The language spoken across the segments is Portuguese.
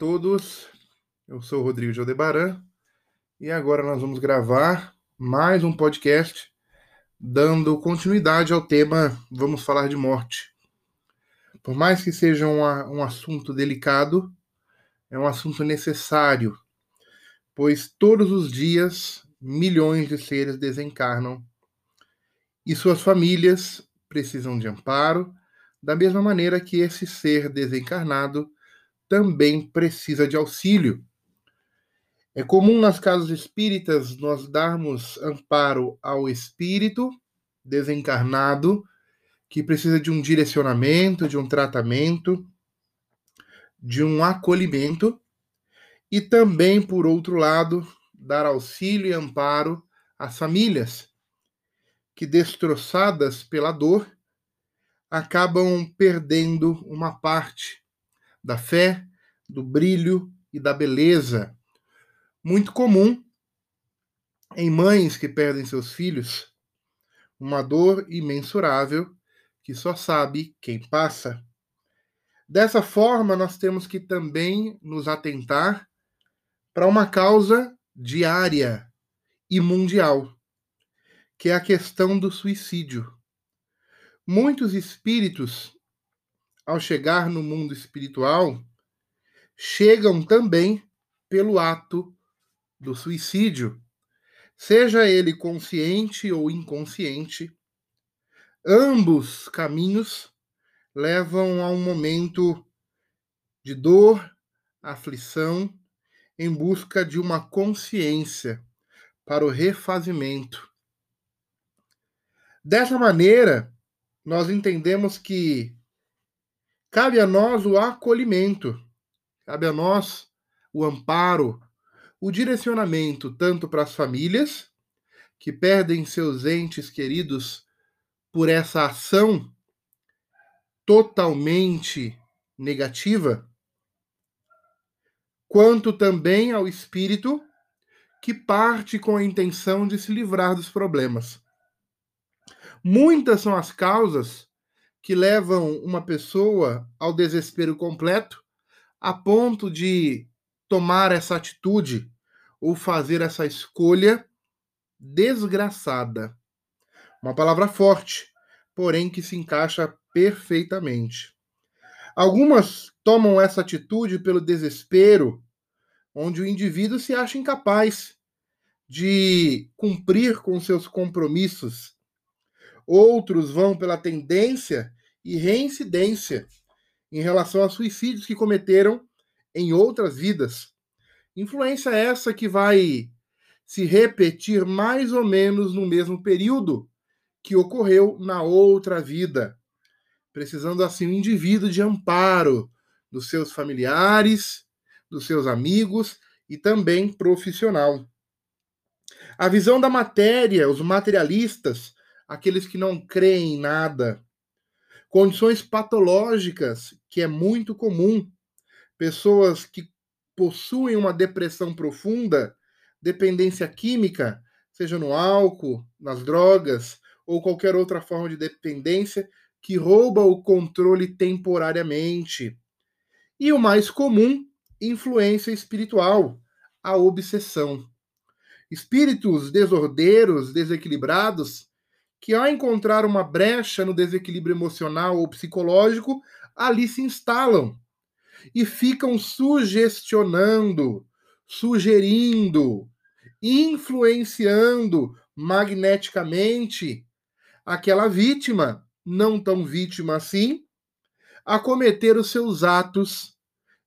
todos, eu sou o Rodrigo de Aldebaran e agora nós vamos gravar mais um podcast dando continuidade ao tema Vamos Falar de Morte. Por mais que seja um, um assunto delicado, é um assunto necessário, pois todos os dias milhões de seres desencarnam e suas famílias precisam de amparo, da mesma maneira que esse ser desencarnado também precisa de auxílio. É comum nas casas espíritas nós darmos amparo ao espírito desencarnado que precisa de um direcionamento, de um tratamento, de um acolhimento e também, por outro lado, dar auxílio e amparo às famílias que, destroçadas pela dor, acabam perdendo uma parte da fé, do brilho e da beleza. Muito comum em mães que perdem seus filhos, uma dor imensurável que só sabe quem passa. Dessa forma, nós temos que também nos atentar para uma causa diária e mundial, que é a questão do suicídio. Muitos espíritos ao chegar no mundo espiritual, chegam também pelo ato do suicídio, seja ele consciente ou inconsciente. Ambos caminhos levam a um momento de dor, aflição, em busca de uma consciência para o refazimento. Dessa maneira, nós entendemos que Cabe a nós o acolhimento, cabe a nós o amparo, o direcionamento tanto para as famílias que perdem seus entes queridos por essa ação totalmente negativa, quanto também ao espírito que parte com a intenção de se livrar dos problemas. Muitas são as causas que levam uma pessoa ao desespero completo, a ponto de tomar essa atitude ou fazer essa escolha desgraçada. Uma palavra forte, porém que se encaixa perfeitamente. Algumas tomam essa atitude pelo desespero, onde o indivíduo se acha incapaz de cumprir com seus compromissos Outros vão pela tendência e reincidência em relação a suicídios que cometeram em outras vidas. Influência essa que vai se repetir mais ou menos no mesmo período que ocorreu na outra vida, precisando assim o indivíduo de amparo dos seus familiares, dos seus amigos e também profissional. A visão da matéria, os materialistas, aqueles que não creem em nada. Condições patológicas, que é muito comum. Pessoas que possuem uma depressão profunda, dependência química, seja no álcool, nas drogas ou qualquer outra forma de dependência que rouba o controle temporariamente. E o mais comum, influência espiritual, a obsessão. Espíritos desordeiros, desequilibrados, que ao encontrar uma brecha no desequilíbrio emocional ou psicológico, ali se instalam e ficam sugestionando, sugerindo, influenciando magneticamente aquela vítima, não tão vítima assim, a cometer os seus atos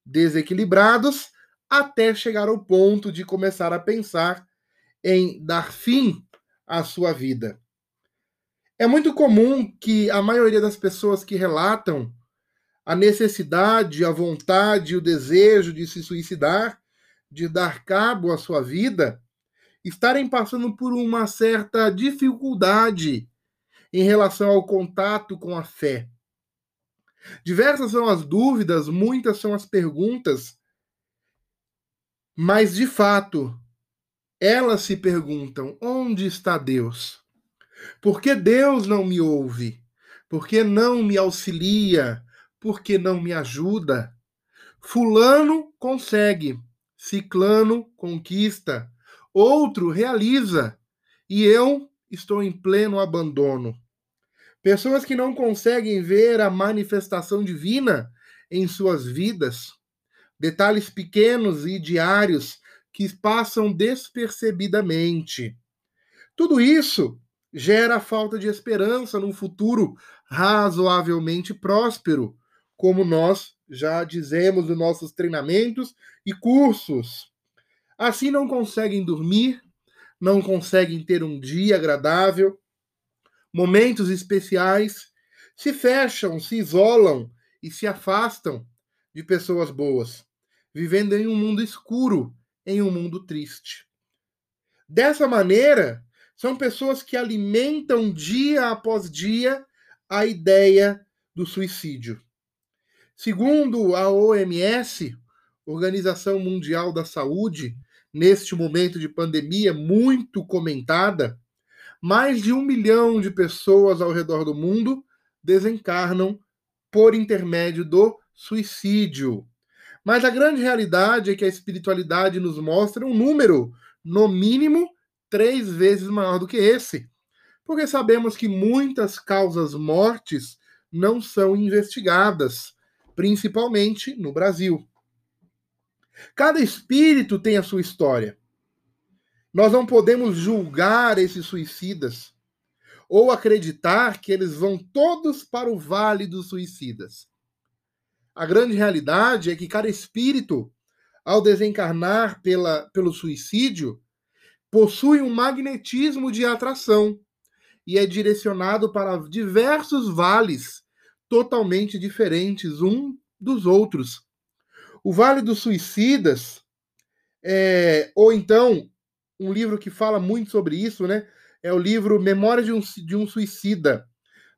desequilibrados até chegar ao ponto de começar a pensar em dar fim à sua vida. É muito comum que a maioria das pessoas que relatam a necessidade, a vontade, o desejo de se suicidar, de dar cabo à sua vida, estarem passando por uma certa dificuldade em relação ao contato com a fé. Diversas são as dúvidas, muitas são as perguntas, mas de fato, elas se perguntam: onde está Deus? Por que Deus não me ouve? Por que não me auxilia? Por que não me ajuda? Fulano consegue, Ciclano conquista, outro realiza, e eu estou em pleno abandono. Pessoas que não conseguem ver a manifestação divina em suas vidas, detalhes pequenos e diários que passam despercebidamente. Tudo isso gera falta de esperança num futuro razoavelmente próspero, como nós já dizemos nos nossos treinamentos e cursos. Assim não conseguem dormir, não conseguem ter um dia agradável, momentos especiais, se fecham, se isolam e se afastam de pessoas boas, vivendo em um mundo escuro, em um mundo triste. Dessa maneira, são pessoas que alimentam dia após dia a ideia do suicídio. Segundo a OMS, Organização Mundial da Saúde, neste momento de pandemia muito comentada, mais de um milhão de pessoas ao redor do mundo desencarnam por intermédio do suicídio. Mas a grande realidade é que a espiritualidade nos mostra um número, no mínimo, três vezes maior do que esse. Porque sabemos que muitas causas mortes não são investigadas, principalmente no Brasil. Cada espírito tem a sua história. Nós não podemos julgar esses suicidas ou acreditar que eles vão todos para o vale dos suicidas. A grande realidade é que cada espírito, ao desencarnar pela, pelo suicídio, possui um magnetismo de atração e é direcionado para diversos vales totalmente diferentes um dos outros. O Vale dos Suicidas, é, ou então um livro que fala muito sobre isso, né? É o livro Memória de um, de um Suicida,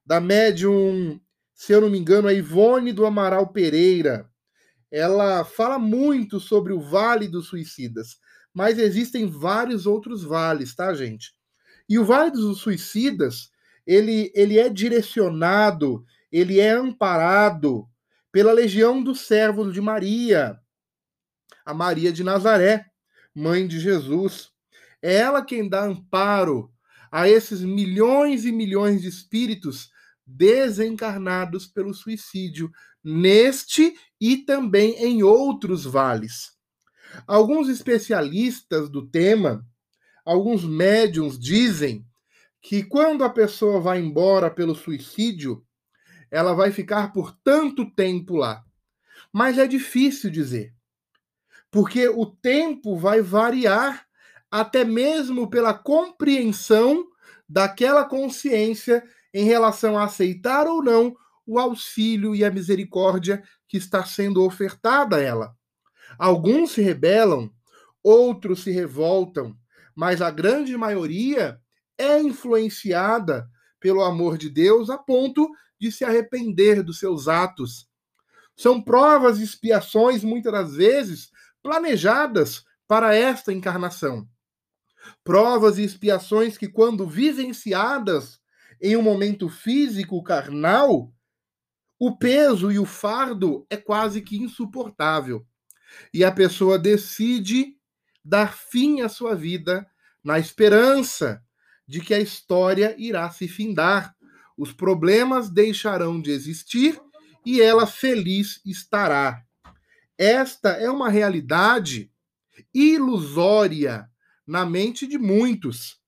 da médium, se eu não me engano, a Ivone do Amaral Pereira. Ela fala muito sobre o Vale dos Suicidas, mas existem vários outros vales, tá, gente? E o Vale dos Suicidas, ele, ele é direcionado, ele é amparado pela legião dos servos de Maria, a Maria de Nazaré, mãe de Jesus. É ela quem dá amparo a esses milhões e milhões de espíritos desencarnados pelo suicídio, neste e também em outros vales. Alguns especialistas do tema, alguns médiums dizem que quando a pessoa vai embora pelo suicídio, ela vai ficar por tanto tempo lá. Mas é difícil dizer. Porque o tempo vai variar até mesmo pela compreensão daquela consciência em relação a aceitar ou não o auxílio e a misericórdia que está sendo ofertada a ela. Alguns se rebelam, outros se revoltam, mas a grande maioria é influenciada pelo amor de Deus a ponto de se arrepender dos seus atos. São provas e expiações, muitas das vezes, planejadas para esta encarnação provas e expiações que, quando vivenciadas em um momento físico carnal, o peso e o fardo é quase que insuportável. E a pessoa decide dar fim à sua vida na esperança de que a história irá se findar, os problemas deixarão de existir e ela feliz estará. Esta é uma realidade ilusória na mente de muitos,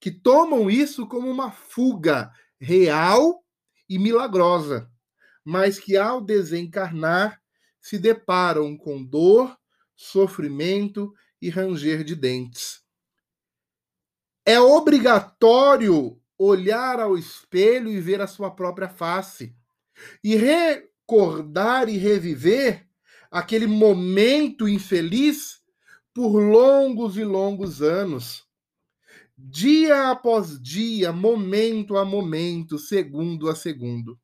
que tomam isso como uma fuga real e milagrosa, mas que ao desencarnar se deparam com dor, sofrimento e ranger de dentes. É obrigatório olhar ao espelho e ver a sua própria face e recordar e reviver aquele momento infeliz por longos e longos anos. Dia após dia, momento a momento, segundo a segundo.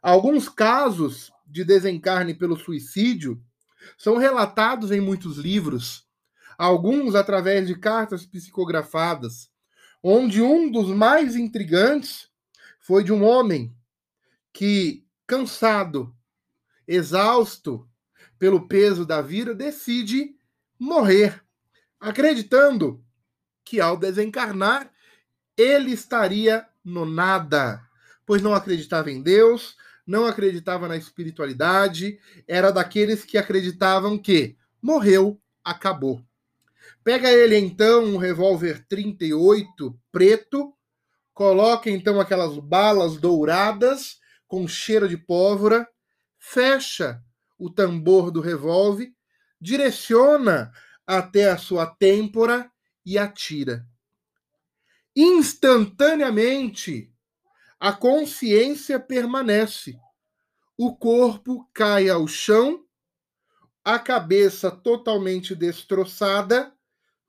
Alguns casos de desencarne pelo suicídio são relatados em muitos livros, alguns através de cartas psicografadas, onde um dos mais intrigantes foi de um homem que, cansado, exausto, pelo peso da vida, decide morrer, acreditando que ao desencarnar ele estaria no nada, pois não acreditava em Deus, não acreditava na espiritualidade, era daqueles que acreditavam que morreu, acabou. Pega ele então um revólver 38 preto, coloca então aquelas balas douradas com cheiro de pólvora, fecha o tambor do revólver, direciona até a sua têmpora e atira. Instantaneamente, a consciência permanece. O corpo cai ao chão, a cabeça totalmente destroçada,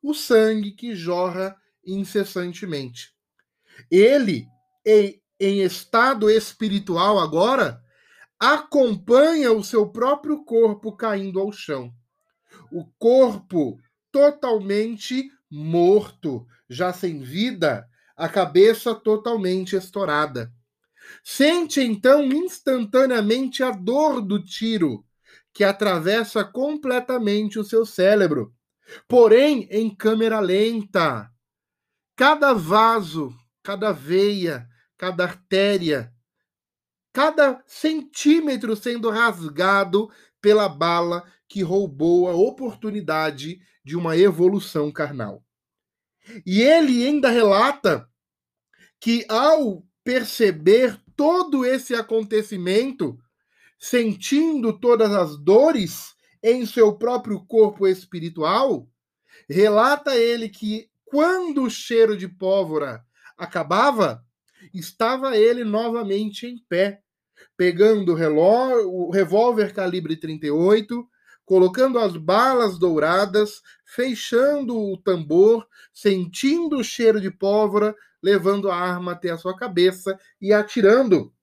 o sangue que jorra incessantemente. Ele, em, estado espiritual agora, acompanha o seu próprio corpo caindo ao chão. O corpo totalmente morto, já sem vida, a cabeça totalmente estourada. Sente então instantaneamente a dor do tiro, que atravessa completamente o seu cérebro, porém em câmera lenta. Cada vaso, cada veia, cada artéria, cada centímetro sendo rasgado pela bala que roubou a oportunidade de uma evolução carnal. E ele ainda relata que ao perceber todo esse acontecimento, sentindo todas as dores em seu próprio corpo espiritual, relata ele que quando o cheiro de pólvora acabava, estava ele novamente em pé, pegando o, relógio, o revólver calibre 38, colocando as balas douradas, fechando o tambor, sentindo o cheiro de pólvora, levando a arma até a sua cabeça e atirando.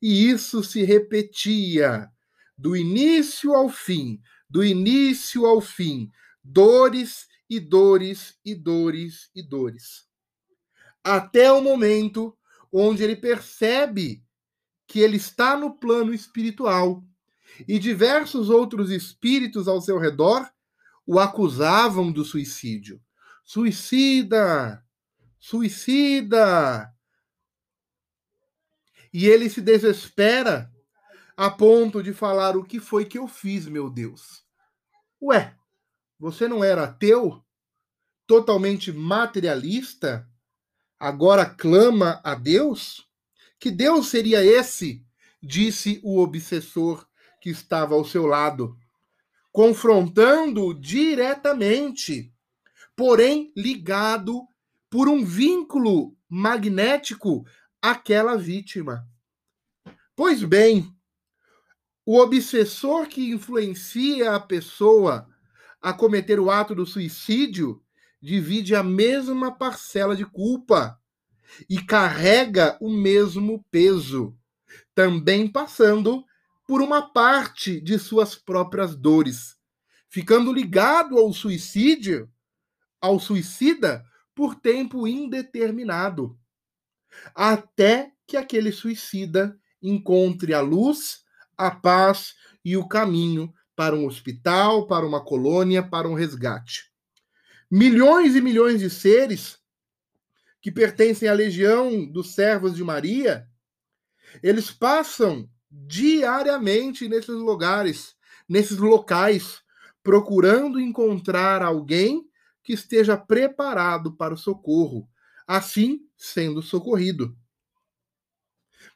E isso se repetia do início ao fim, do início ao fim, dores e dores e dores e dores. Até o momento onde ele percebe que ele está no plano espiritual e diversos outros espíritos ao seu redor o acusavam do suicídio. Suicida! Suicida! E ele se desespera a ponto de falar: O que foi que eu fiz, meu Deus? Ué, você não era ateu? Totalmente materialista? Agora clama a Deus? Que Deus seria esse? Disse o obsessor que estava ao seu lado, confrontando diretamente, porém ligado por um vínculo magnético àquela vítima. Pois bem, o obsessor que influencia a pessoa a cometer o ato do suicídio divide a mesma parcela de culpa e carrega o mesmo peso, também passando por uma parte de suas próprias dores, ficando ligado ao suicídio, ao suicida, por tempo indeterminado, até que aquele suicida encontre a luz, a paz e o caminho para um hospital, para uma colônia, para um resgate. Milhões e milhões de seres que pertencem à legião dos servos de Maria, eles passam diariamente nesses lugares, nesses locais, procurando encontrar alguém que esteja preparado para o socorro, assim sendo socorrido.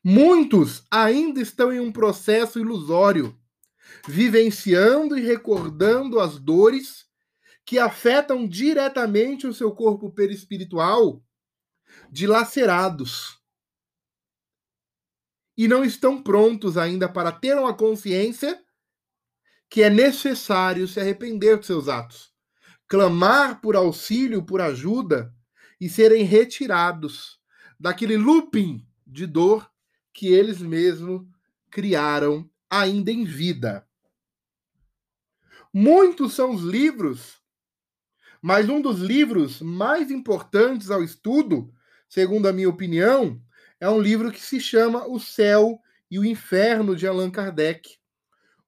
Muitos ainda estão em um processo ilusório, vivenciando e recordando as dores que afetam diretamente o seu corpo perispiritual, dilacerados e não estão prontos ainda para ter uma consciência que é necessário se arrepender dos seus atos, clamar por auxílio, por ajuda e serem retirados daquele looping de dor que eles mesmos criaram ainda em vida. Muitos são os livros, mas um dos livros mais importantes ao estudo, segundo a minha opinião, é um livro que se chama O Céu e o Inferno de Allan Kardec,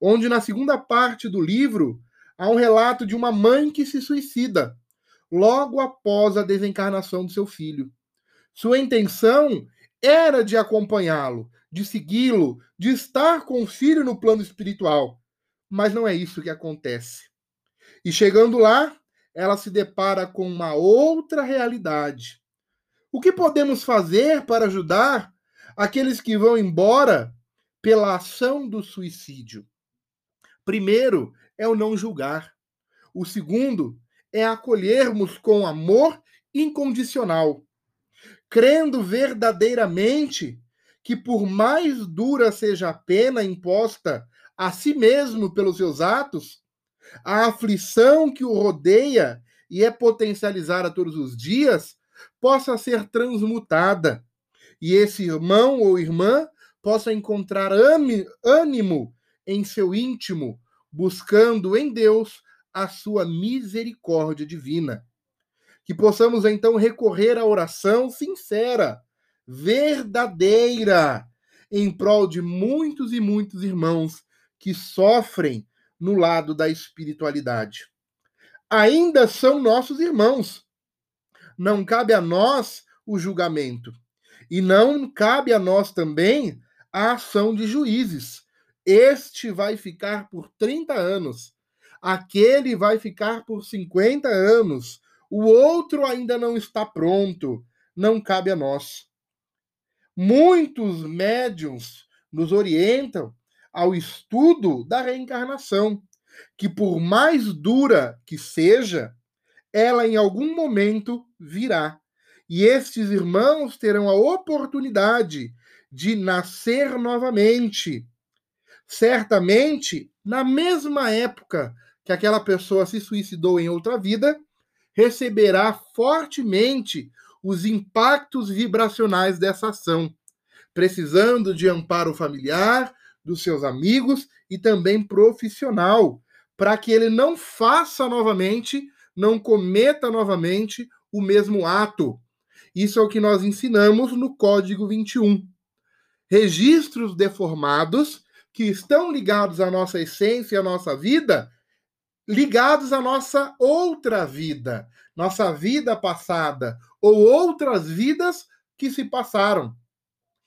onde na segunda parte do livro há um relato de uma mãe que se suicida logo após a desencarnação do seu filho. Sua intenção era de acompanhá-lo, de segui-lo, de estar com o filho no plano espiritual. Mas não é isso que acontece. E chegando lá, ela se depara com uma outra realidade. O que podemos fazer para ajudar aqueles que vão embora pela ação do suicídio? Primeiro é o não julgar. O segundo é acolhermos com amor incondicional, crendo verdadeiramente que, por mais dura seja a pena imposta a si mesmo pelos seus atos, a aflição que o rodeia e é potencializada todos os dias possa ser transmutada e esse irmão ou irmã possa encontrar ânimo em seu íntimo, buscando em Deus a sua misericórdia divina. Que possamos então recorrer à oração sincera, verdadeira, em prol de muitos e muitos irmãos que sofrem no lado da espiritualidade. Ainda são nossos irmãos. Não cabe a nós o julgamento. E não cabe a nós também a ação de juízes. Este vai ficar por 30 anos, aquele vai ficar por 50 anos, o outro ainda não está pronto. Não cabe a nós. Muitos médiums nos orientam ao estudo da reencarnação, que por mais dura que seja, ela em algum momento virá. E estes irmãos terão a oportunidade de nascer novamente. Certamente, na mesma época que aquela pessoa se suicidou em outra vida, receberá fortemente os impactos vibracionais dessa ação, precisando de amparo familiar, dos seus amigos e também profissional, para que ele não faça novamente, não cometa novamente o mesmo ato. Isso é o que nós ensinamos no Código 21. Registros deformados que estão ligados à nossa essência e à nossa vida, ligados à nossa outra vida, nossa vida passada, ou outras vidas que se passaram.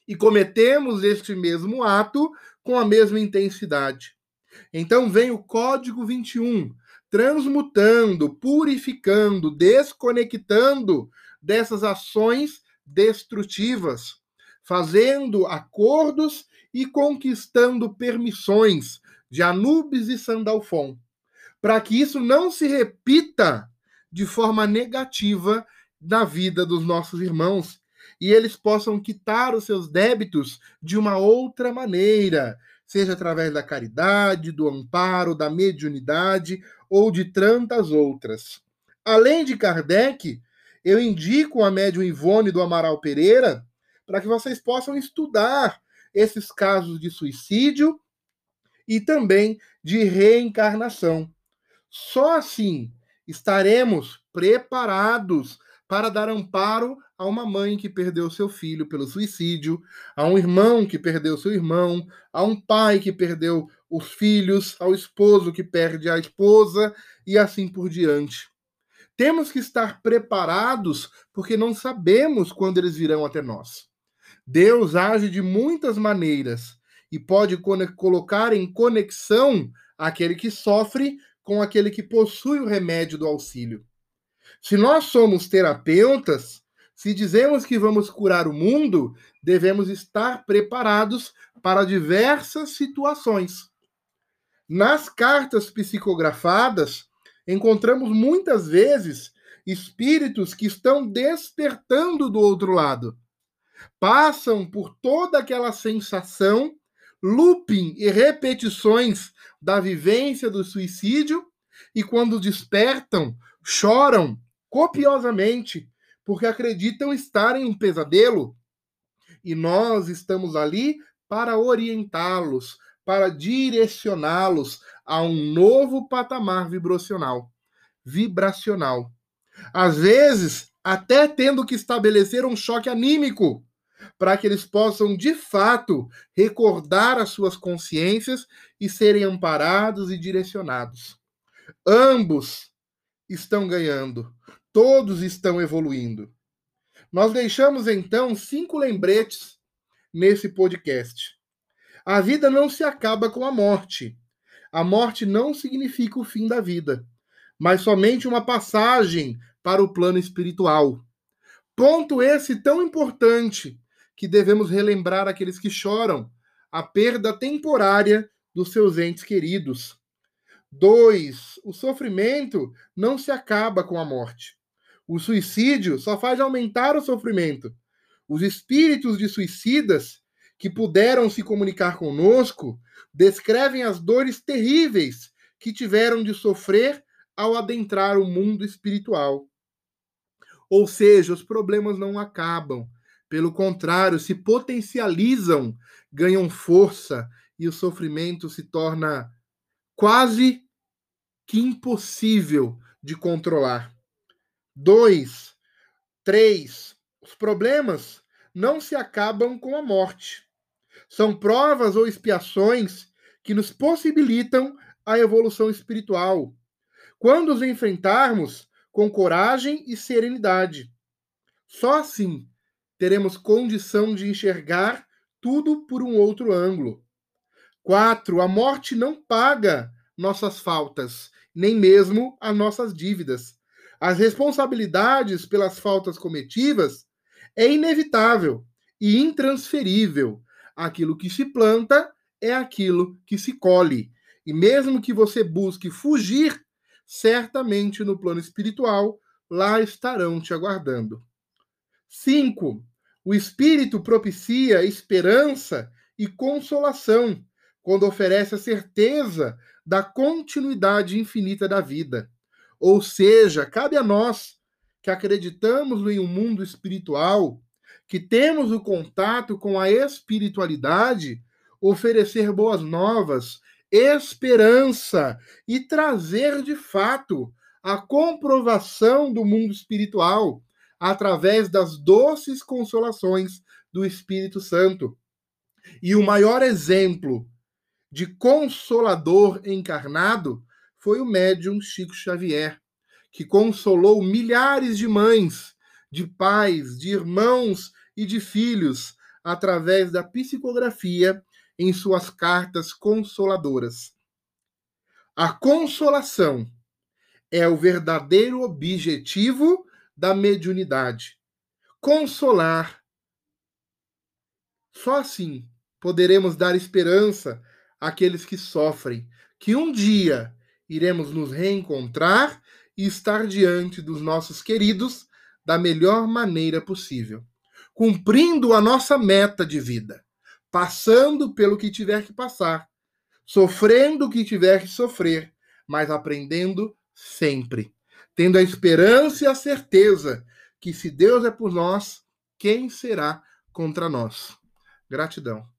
E cometemos este mesmo ato com a mesma intensidade. Então vem o Código 21, transmutando, purificando, desconectando dessas ações destrutivas, fazendo acordos e conquistando permissões de Anubis e Sandalfon, para que isso não se repita de forma negativa na vida dos nossos irmãos e eles possam quitar os seus débitos de uma outra maneira, seja através da caridade, do amparo, da mediunidade ou de tantas outras. Além de Kardec, eu indico a médium Ivone do Amaral Pereira para que vocês possam estudar esses casos de suicídio e também de reencarnação. Só assim estaremos preparados para dar amparo a uma mãe que perdeu seu filho pelo suicídio, a um irmão que perdeu seu irmão, a um pai que perdeu os filhos, ao esposo que perde a esposa e assim por diante. Temos que estar preparados porque não sabemos quando eles virão até nós. Deus age de muitas maneiras e pode colocar em conexão aquele que sofre com aquele que possui o remédio do auxílio. Se nós somos terapeutas, se dizemos que vamos curar o mundo, devemos estar preparados para diversas situações. Nas cartas psicografadas, encontramos muitas vezes espíritos que estão despertando do outro lado. Passam por toda aquela sensação, looping e repetições da vivência do suicídio e quando despertam, choram copiosamente porque acreditam estar em um pesadelo. E nós estamos ali para orientá-los, para direcioná-los a um novo patamar vibracional. Vibracional. Às vezes, até tendo que estabelecer um choque anímico, para que eles possam de fato recordar as suas consciências e serem amparados e direcionados. Ambos estão ganhando, todos estão evoluindo. Nós deixamos então cinco lembretes nesse podcast. A vida não se acaba com a morte. A morte não significa o fim da vida, mas somente uma passagem para o plano espiritual. Ponto esse tão importante que devemos relembrar aqueles que choram a perda temporária dos seus entes queridos. Dois, o sofrimento não se acaba com a morte. O suicídio só faz aumentar o sofrimento. Os espíritos de suicidas que puderam se comunicar conosco descrevem as dores terríveis que tiveram de sofrer ao adentrar o mundo espiritual. Ou seja, os problemas não acabam, pelo contrário, se potencializam, ganham força e o sofrimento se torna quase que impossível de controlar. Dois, três, os problemas não se acabam com a morte. São provas ou expiações que nos possibilitam a evolução espiritual. Quando os enfrentarmos com coragem e serenidade. Só assim teremos condição de enxergar tudo por um outro ângulo. 4. A morte não paga nossas faltas, nem mesmo as nossas dívidas. As responsabilidades pelas faltas cometidas é inevitável e intransferível. Aquilo que se planta é aquilo que se colhe. E mesmo que você busque fugir, certamente no plano espiritual lá estarão te aguardando. 5. O Espírito propicia esperança e consolação quando oferece a certeza da continuidade infinita da vida. Ou seja, cabe a nós que acreditamos em um mundo espiritual, que temos o contato com a espiritualidade, oferecer boas novas, esperança e trazer de fato a comprovação do mundo espiritual através das doces consolações do Espírito Santo. E o maior exemplo de consolador encarnado foi o médium Chico Xavier, que consolou milhares de mães, de pais, de irmãos e de filhos através da psicografia em suas cartas consoladoras. A consolação é o verdadeiro objetivo da mediunidade. Consolar. Só assim poderemos dar esperança àqueles que sofrem, que um dia iremos nos reencontrar e estar diante dos nossos queridos da melhor maneira possível, cumprindo a nossa meta de vida, passando pelo que tiver que passar, sofrendo o que tiver que sofrer, mas aprendendo sempre tendo a esperança e a certeza que se Deus é por nós, quem será contra nós? Gratidão.